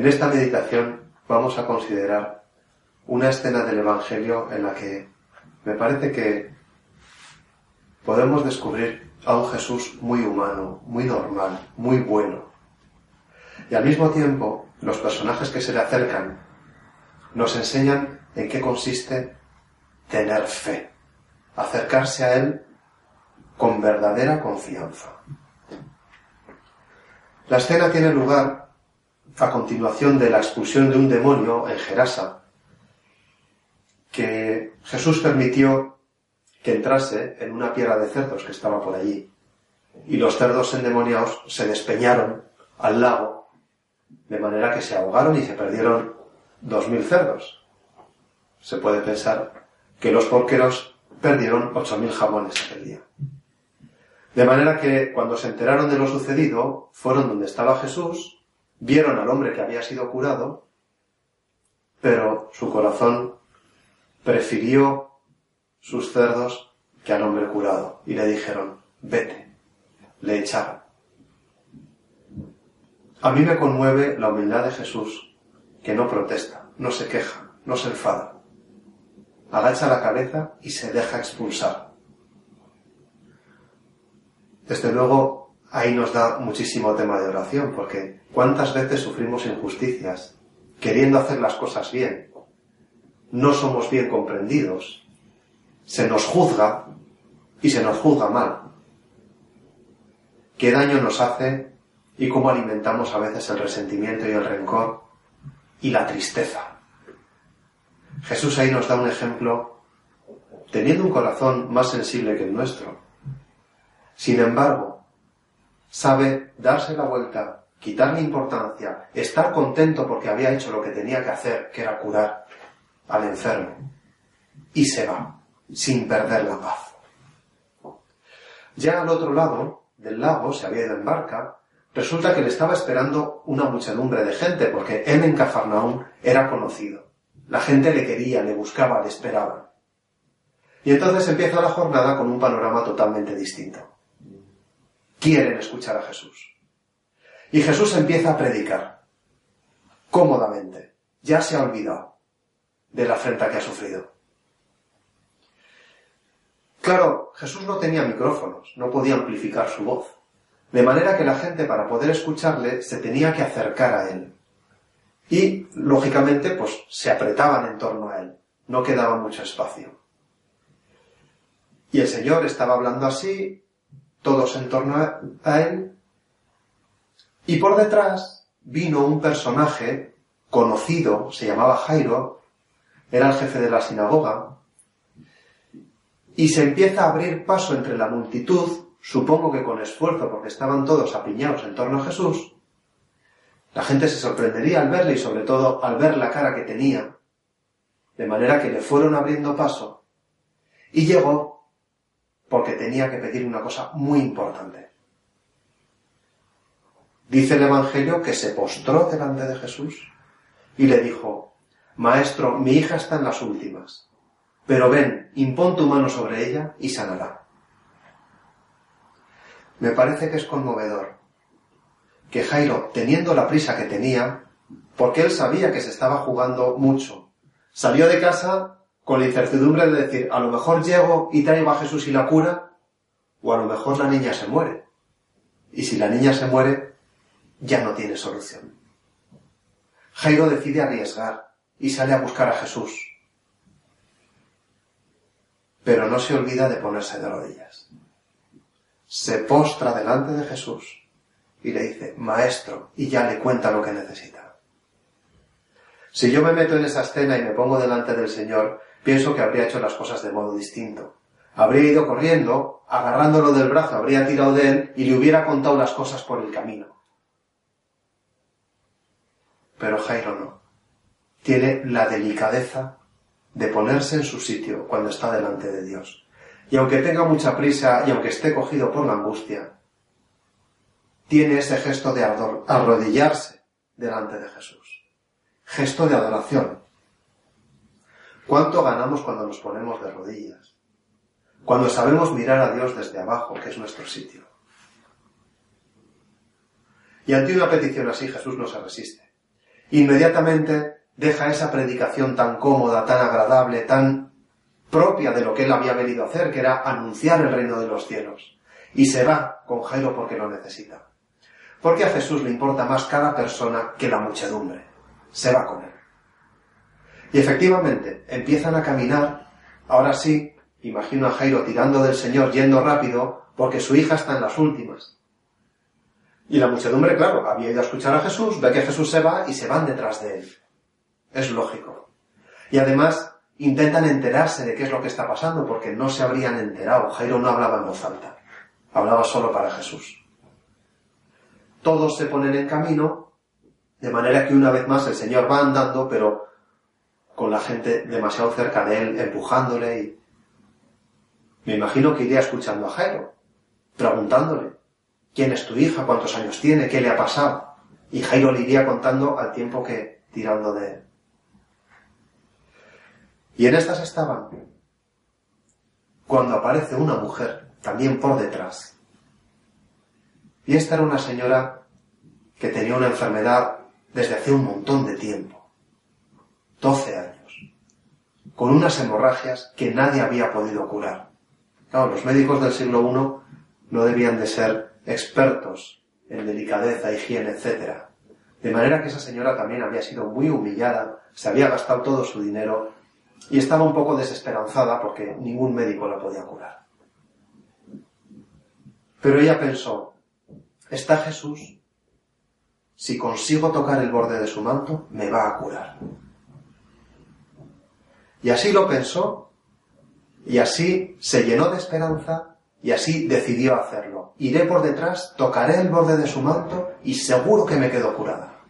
En esta meditación vamos a considerar una escena del Evangelio en la que me parece que podemos descubrir a un Jesús muy humano, muy normal, muy bueno. Y al mismo tiempo, los personajes que se le acercan nos enseñan en qué consiste tener fe, acercarse a Él con verdadera confianza. La escena tiene lugar a continuación de la expulsión de un demonio en Gerasa, que Jesús permitió que entrase en una piedra de cerdos que estaba por allí. Y los cerdos endemoniados se despeñaron al lago, de manera que se ahogaron y se perdieron dos mil cerdos. Se puede pensar que los porqueros perdieron ocho mil jamones aquel día. De manera que cuando se enteraron de lo sucedido, fueron donde estaba Jesús, vieron al hombre que había sido curado, pero su corazón prefirió sus cerdos que al hombre curado y le dijeron, vete, le echaron. A mí me conmueve la humildad de Jesús, que no protesta, no se queja, no se enfada. Agacha la cabeza y se deja expulsar. Desde luego, ahí nos da muchísimo tema de oración, porque cuántas veces sufrimos injusticias, queriendo hacer las cosas bien. No somos bien comprendidos. Se nos juzga y se nos juzga mal. ¿Qué daño nos hace y cómo alimentamos a veces el resentimiento y el rencor y la tristeza? Jesús ahí nos da un ejemplo teniendo un corazón más sensible que el nuestro sin embargo, sabe darse la vuelta, quitarle importancia, estar contento porque había hecho lo que tenía que hacer, que era curar al enfermo, y se va, sin perder la paz. Ya al otro lado del lago, se había ido en barca, resulta que le estaba esperando una muchedumbre de gente, porque él en Cafarnaún era conocido. La gente le quería, le buscaba, le esperaba. Y entonces empieza la jornada con un panorama totalmente distinto quieren escuchar a Jesús. Y Jesús empieza a predicar, cómodamente, ya se ha olvidado de la afrenta que ha sufrido. Claro, Jesús no tenía micrófonos, no podía amplificar su voz, de manera que la gente para poder escucharle se tenía que acercar a él. Y, lógicamente, pues se apretaban en torno a él, no quedaba mucho espacio. Y el Señor estaba hablando así, todos en torno a él, y por detrás vino un personaje conocido, se llamaba Jairo, era el jefe de la sinagoga, y se empieza a abrir paso entre la multitud, supongo que con esfuerzo porque estaban todos apiñados en torno a Jesús. La gente se sorprendería al verle y sobre todo al ver la cara que tenía, de manera que le fueron abriendo paso, y llegó porque tenía que pedir una cosa muy importante. Dice el Evangelio que se postró delante de Jesús y le dijo, Maestro, mi hija está en las últimas, pero ven, impón tu mano sobre ella y sanará. Me parece que es conmovedor que Jairo, teniendo la prisa que tenía, porque él sabía que se estaba jugando mucho, salió de casa con la incertidumbre de decir, a lo mejor llego y traigo a Jesús y la cura, o a lo mejor la niña se muere. Y si la niña se muere, ya no tiene solución. Jairo decide arriesgar y sale a buscar a Jesús. Pero no se olvida de ponerse de rodillas. Se postra delante de Jesús y le dice, Maestro, y ya le cuenta lo que necesita. Si yo me meto en esa escena y me pongo delante del Señor, pienso que habría hecho las cosas de modo distinto. Habría ido corriendo, agarrándolo del brazo, habría tirado de él y le hubiera contado las cosas por el camino. Pero Jairo no. Tiene la delicadeza de ponerse en su sitio cuando está delante de Dios. Y aunque tenga mucha prisa y aunque esté cogido por la angustia, tiene ese gesto de arrodillarse delante de Jesús. Gesto de adoración. ¿Cuánto ganamos cuando nos ponemos de rodillas? Cuando sabemos mirar a Dios desde abajo, que es nuestro sitio. Y ante una petición así Jesús no se resiste. Inmediatamente deja esa predicación tan cómoda, tan agradable, tan propia de lo que él había venido a hacer, que era anunciar el reino de los cielos. Y se va con Jairo porque lo necesita. Porque a Jesús le importa más cada persona que la muchedumbre. Se va con él. Y efectivamente, empiezan a caminar, ahora sí, imagino a Jairo tirando del Señor, yendo rápido, porque su hija está en las últimas. Y la muchedumbre, claro, había ido a escuchar a Jesús, ve que Jesús se va y se van detrás de él. Es lógico. Y además intentan enterarse de qué es lo que está pasando, porque no se habrían enterado. Jairo no hablaba en voz alta, hablaba solo para Jesús. Todos se ponen en camino, de manera que una vez más el Señor va andando, pero con la gente demasiado cerca de él, empujándole y... Me imagino que iría escuchando a Jairo, preguntándole, ¿quién es tu hija? ¿Cuántos años tiene? ¿Qué le ha pasado? Y Jairo le iría contando al tiempo que tirando de él. Y en estas estaban cuando aparece una mujer, también por detrás. Y esta era una señora que tenía una enfermedad desde hace un montón de tiempo. 12 años, con unas hemorragias que nadie había podido curar. Claro, los médicos del siglo I no debían de ser expertos en delicadeza, higiene, etc. De manera que esa señora también había sido muy humillada, se había gastado todo su dinero y estaba un poco desesperanzada porque ningún médico la podía curar. Pero ella pensó, está Jesús, si consigo tocar el borde de su manto, me va a curar. Y así lo pensó, y así se llenó de esperanza, y así decidió hacerlo. Iré por detrás, tocaré el borde de su manto, y seguro que me quedo curada.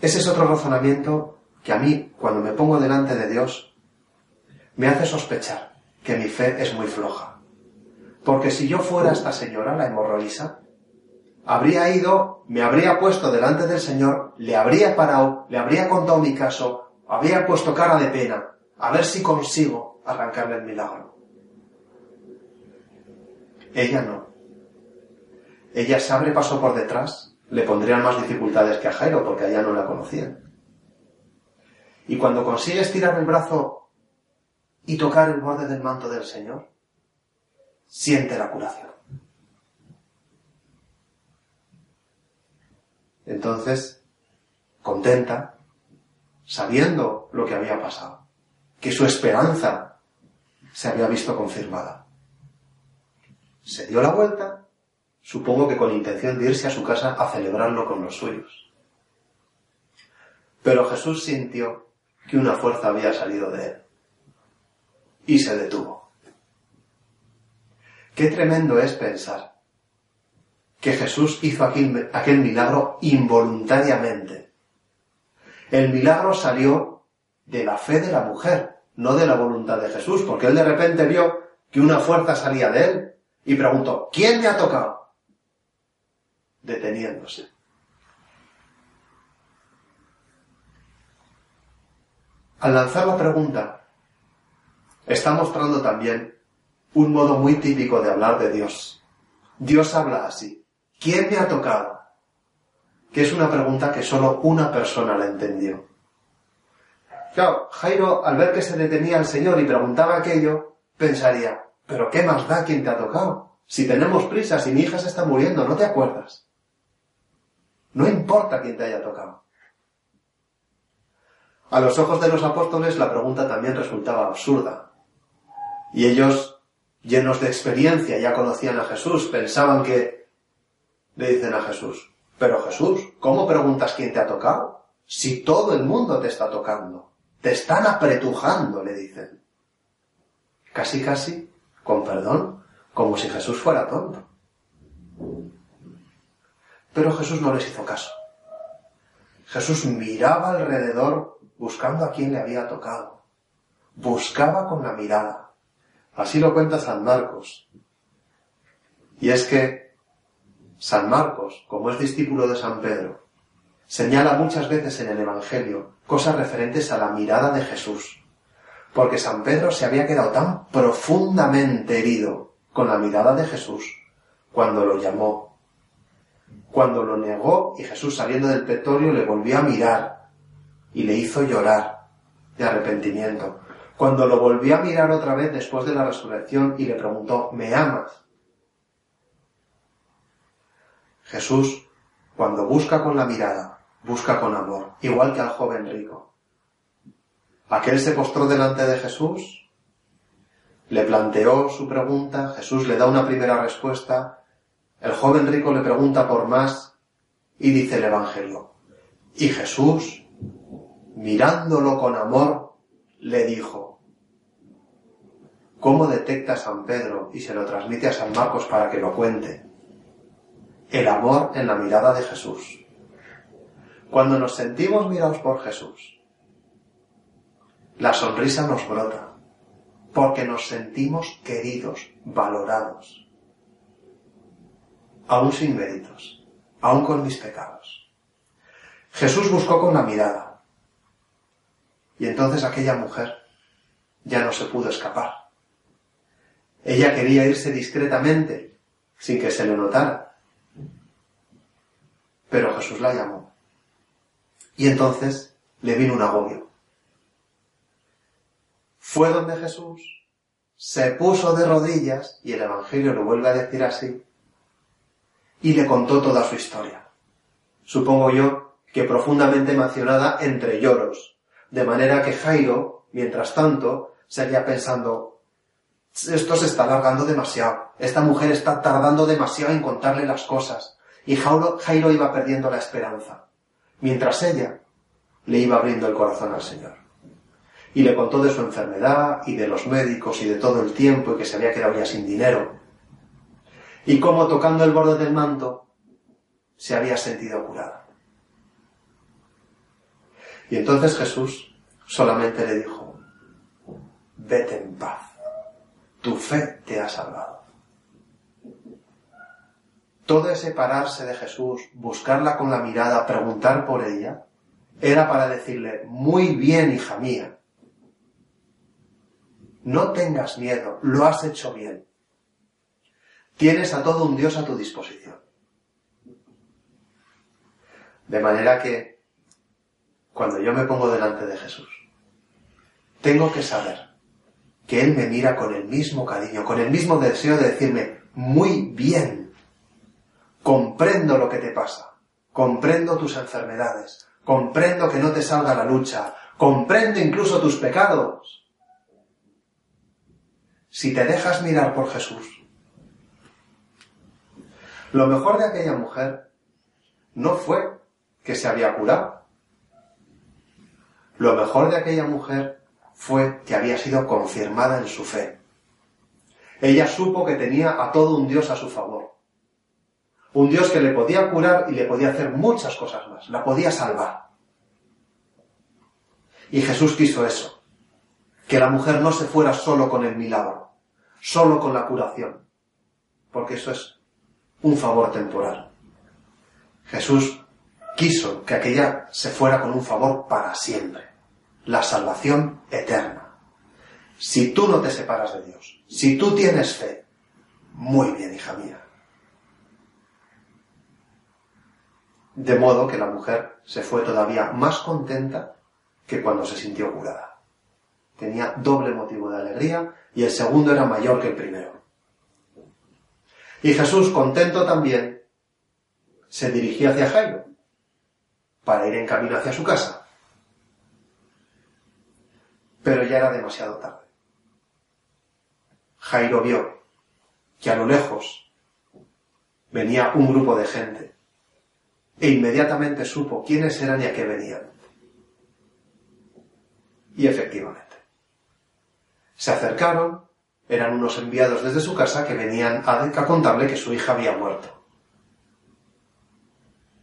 Ese es otro razonamiento que a mí, cuando me pongo delante de Dios, me hace sospechar que mi fe es muy floja. Porque si yo fuera esta señora, la hemorroísa, habría ido, me habría puesto delante del Señor, le habría parado, le habría contado mi caso, había puesto cara de pena, a ver si consigo arrancarle el milagro. Ella no. Ella se abre paso por detrás, le pondrían más dificultades que a Jairo porque a ella no la conocían. Y cuando consigue estirar el brazo y tocar el borde del manto del Señor, siente la curación. Entonces, contenta, sabiendo lo que había pasado, que su esperanza se había visto confirmada. Se dio la vuelta, supongo que con intención de irse a su casa a celebrarlo con los suyos. Pero Jesús sintió que una fuerza había salido de él y se detuvo. Qué tremendo es pensar que Jesús hizo aquel, aquel milagro involuntariamente el milagro salió de la fe de la mujer, no de la voluntad de Jesús, porque él de repente vio que una fuerza salía de él y preguntó, ¿quién me ha tocado? Deteniéndose. Al lanzar la pregunta, está mostrando también un modo muy típico de hablar de Dios. Dios habla así. ¿Quién me ha tocado? Que es una pregunta que solo una persona la entendió. Claro, Jairo, al ver que se detenía el Señor y preguntaba aquello, pensaría, pero ¿qué más da quien te ha tocado? Si tenemos prisa, si mi hija se está muriendo, ¿no te acuerdas? No importa quién te haya tocado. A los ojos de los apóstoles la pregunta también resultaba absurda. Y ellos, llenos de experiencia, ya conocían a Jesús, pensaban que le dicen a Jesús, pero Jesús, ¿cómo preguntas quién te ha tocado? Si todo el mundo te está tocando. Te están apretujando, le dicen. Casi, casi, con perdón, como si Jesús fuera tonto. Pero Jesús no les hizo caso. Jesús miraba alrededor buscando a quien le había tocado. Buscaba con la mirada. Así lo cuenta San Marcos. Y es que San Marcos, como es discípulo de San Pedro, señala muchas veces en el Evangelio cosas referentes a la mirada de Jesús, porque San Pedro se había quedado tan profundamente herido con la mirada de Jesús cuando lo llamó, cuando lo negó y Jesús saliendo del petorio le volvió a mirar y le hizo llorar de arrepentimiento. Cuando lo volvió a mirar otra vez después de la resurrección y le preguntó, ¿me amas? Jesús, cuando busca con la mirada, busca con amor, igual que al joven rico. Aquel se postró delante de Jesús, le planteó su pregunta, Jesús le da una primera respuesta, el joven rico le pregunta por más y dice el Evangelio. Y Jesús, mirándolo con amor, le dijo, ¿cómo detecta San Pedro y se lo transmite a San Marcos para que lo cuente? El amor en la mirada de Jesús. Cuando nos sentimos mirados por Jesús, la sonrisa nos brota, porque nos sentimos queridos, valorados, aún sin méritos, aún con mis pecados. Jesús buscó con la mirada, y entonces aquella mujer ya no se pudo escapar. Ella quería irse discretamente, sin que se le notara. Pero Jesús la llamó. Y entonces le vino un agobio. Fue donde Jesús, se puso de rodillas, y el Evangelio lo vuelve a decir así, y le contó toda su historia. Supongo yo que profundamente emocionada entre lloros, de manera que Jairo, mientras tanto, seguía pensando, esto se está alargando demasiado, esta mujer está tardando demasiado en contarle las cosas, y Jairo, iba perdiendo la esperanza mientras ella le iba abriendo el corazón al Señor. Y le contó de su enfermedad y de los médicos y de todo el tiempo y que se había quedado ya sin dinero. Y cómo tocando el borde del manto se había sentido curada. Y entonces Jesús solamente le dijo, vete en paz, tu fe te ha salvado. Todo ese pararse de Jesús, buscarla con la mirada, preguntar por ella, era para decirle, muy bien, hija mía, no tengas miedo, lo has hecho bien. Tienes a todo un Dios a tu disposición. De manera que, cuando yo me pongo delante de Jesús, tengo que saber que Él me mira con el mismo cariño, con el mismo deseo de decirme, muy bien, comprendo lo que te pasa, comprendo tus enfermedades, comprendo que no te salga la lucha, comprendo incluso tus pecados. Si te dejas mirar por Jesús, lo mejor de aquella mujer no fue que se había curado. Lo mejor de aquella mujer fue que había sido confirmada en su fe. Ella supo que tenía a todo un Dios a su favor un Dios que le podía curar y le podía hacer muchas cosas más, la podía salvar. Y Jesús quiso eso, que la mujer no se fuera solo con el milagro, solo con la curación, porque eso es un favor temporal. Jesús quiso que aquella se fuera con un favor para siempre, la salvación eterna. Si tú no te separas de Dios, si tú tienes fe, muy bien, hija mía, de modo que la mujer se fue todavía más contenta que cuando se sintió curada. Tenía doble motivo de alegría y el segundo era mayor que el primero. Y Jesús, contento también, se dirigía hacia Jairo para ir en camino hacia su casa. Pero ya era demasiado tarde. Jairo vio que a lo lejos venía un grupo de gente e inmediatamente supo quiénes eran y a qué venían. Y efectivamente. Se acercaron, eran unos enviados desde su casa que venían a contarle que su hija había muerto.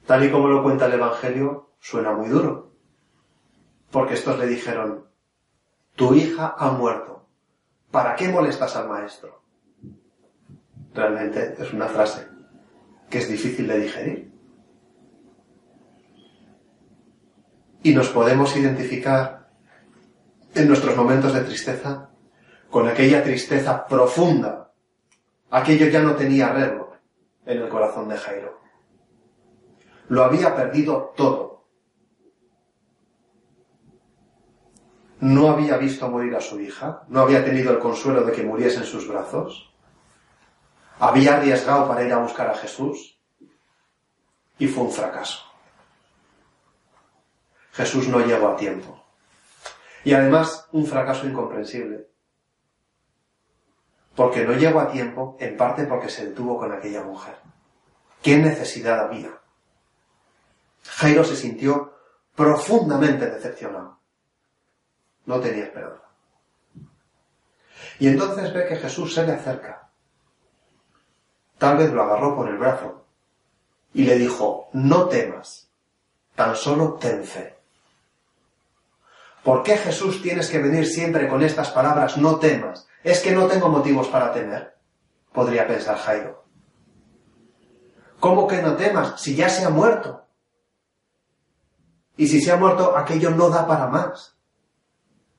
Tal y como lo cuenta el Evangelio, suena muy duro. Porque estos le dijeron, tu hija ha muerto. ¿Para qué molestas al maestro? Realmente es una frase que es difícil de digerir. Y nos podemos identificar en nuestros momentos de tristeza con aquella tristeza profunda. Aquello ya no tenía arreglo en el corazón de Jairo. Lo había perdido todo. No había visto morir a su hija, no había tenido el consuelo de que muriese en sus brazos, había arriesgado para ir a buscar a Jesús y fue un fracaso. Jesús no llegó a tiempo. Y además, un fracaso incomprensible. Porque no llegó a tiempo, en parte porque se detuvo con aquella mujer. ¿Qué necesidad había? Jairo se sintió profundamente decepcionado. No tenía esperanza. Y entonces ve que Jesús se le acerca. Tal vez lo agarró por el brazo y le dijo, no temas, tan solo ten fe. ¿Por qué Jesús tienes que venir siempre con estas palabras, no temas? ¿Es que no tengo motivos para temer? Podría pensar Jairo. ¿Cómo que no temas si ya se ha muerto? Y si se ha muerto, aquello no da para más.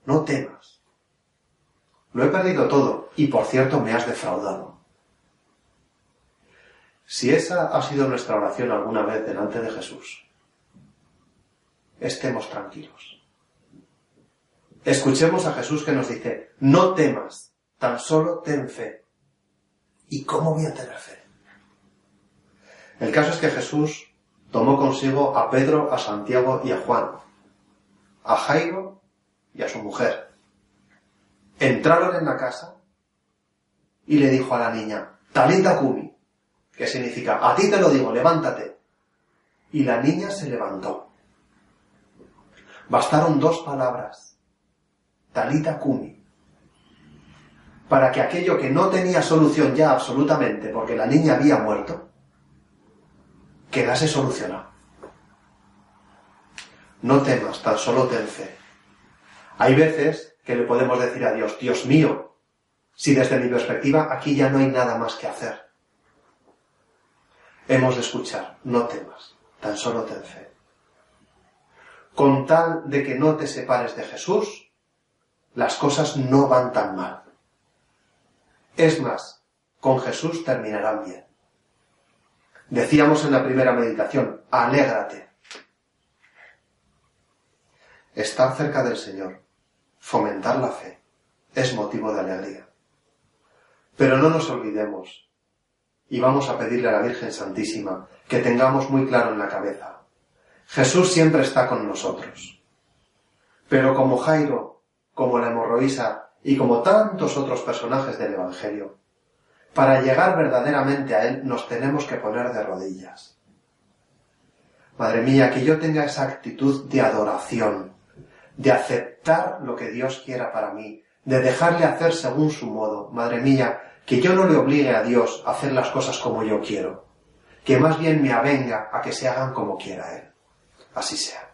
No temas. Lo he perdido todo y por cierto me has defraudado. Si esa ha sido nuestra oración alguna vez delante de Jesús, estemos tranquilos. Escuchemos a Jesús que nos dice, no temas, tan solo ten fe. ¿Y cómo voy a tener fe? El caso es que Jesús tomó consigo a Pedro, a Santiago y a Juan, a Jairo y a su mujer. Entraron en la casa y le dijo a la niña, Talita Kumi, que significa, a ti te lo digo, levántate. Y la niña se levantó. Bastaron dos palabras Talita Kumi, para que aquello que no tenía solución ya absolutamente, porque la niña había muerto, quedase solucionado. No temas, tan solo ten fe. Hay veces que le podemos decir a Dios, Dios mío, si desde mi perspectiva aquí ya no hay nada más que hacer. Hemos de escuchar, no temas, tan solo ten fe. Con tal de que no te separes de Jesús, las cosas no van tan mal. Es más, con Jesús terminarán bien. Decíamos en la primera meditación, alégrate. Estar cerca del Señor, fomentar la fe, es motivo de alegría. Pero no nos olvidemos, y vamos a pedirle a la Virgen Santísima que tengamos muy claro en la cabeza, Jesús siempre está con nosotros. Pero como Jairo como la hemorroísa y como tantos otros personajes del Evangelio, para llegar verdaderamente a Él nos tenemos que poner de rodillas. Madre mía, que yo tenga esa actitud de adoración, de aceptar lo que Dios quiera para mí, de dejarle hacer según su modo. Madre mía, que yo no le obligue a Dios a hacer las cosas como yo quiero, que más bien me avenga a que se hagan como quiera Él. Así sea.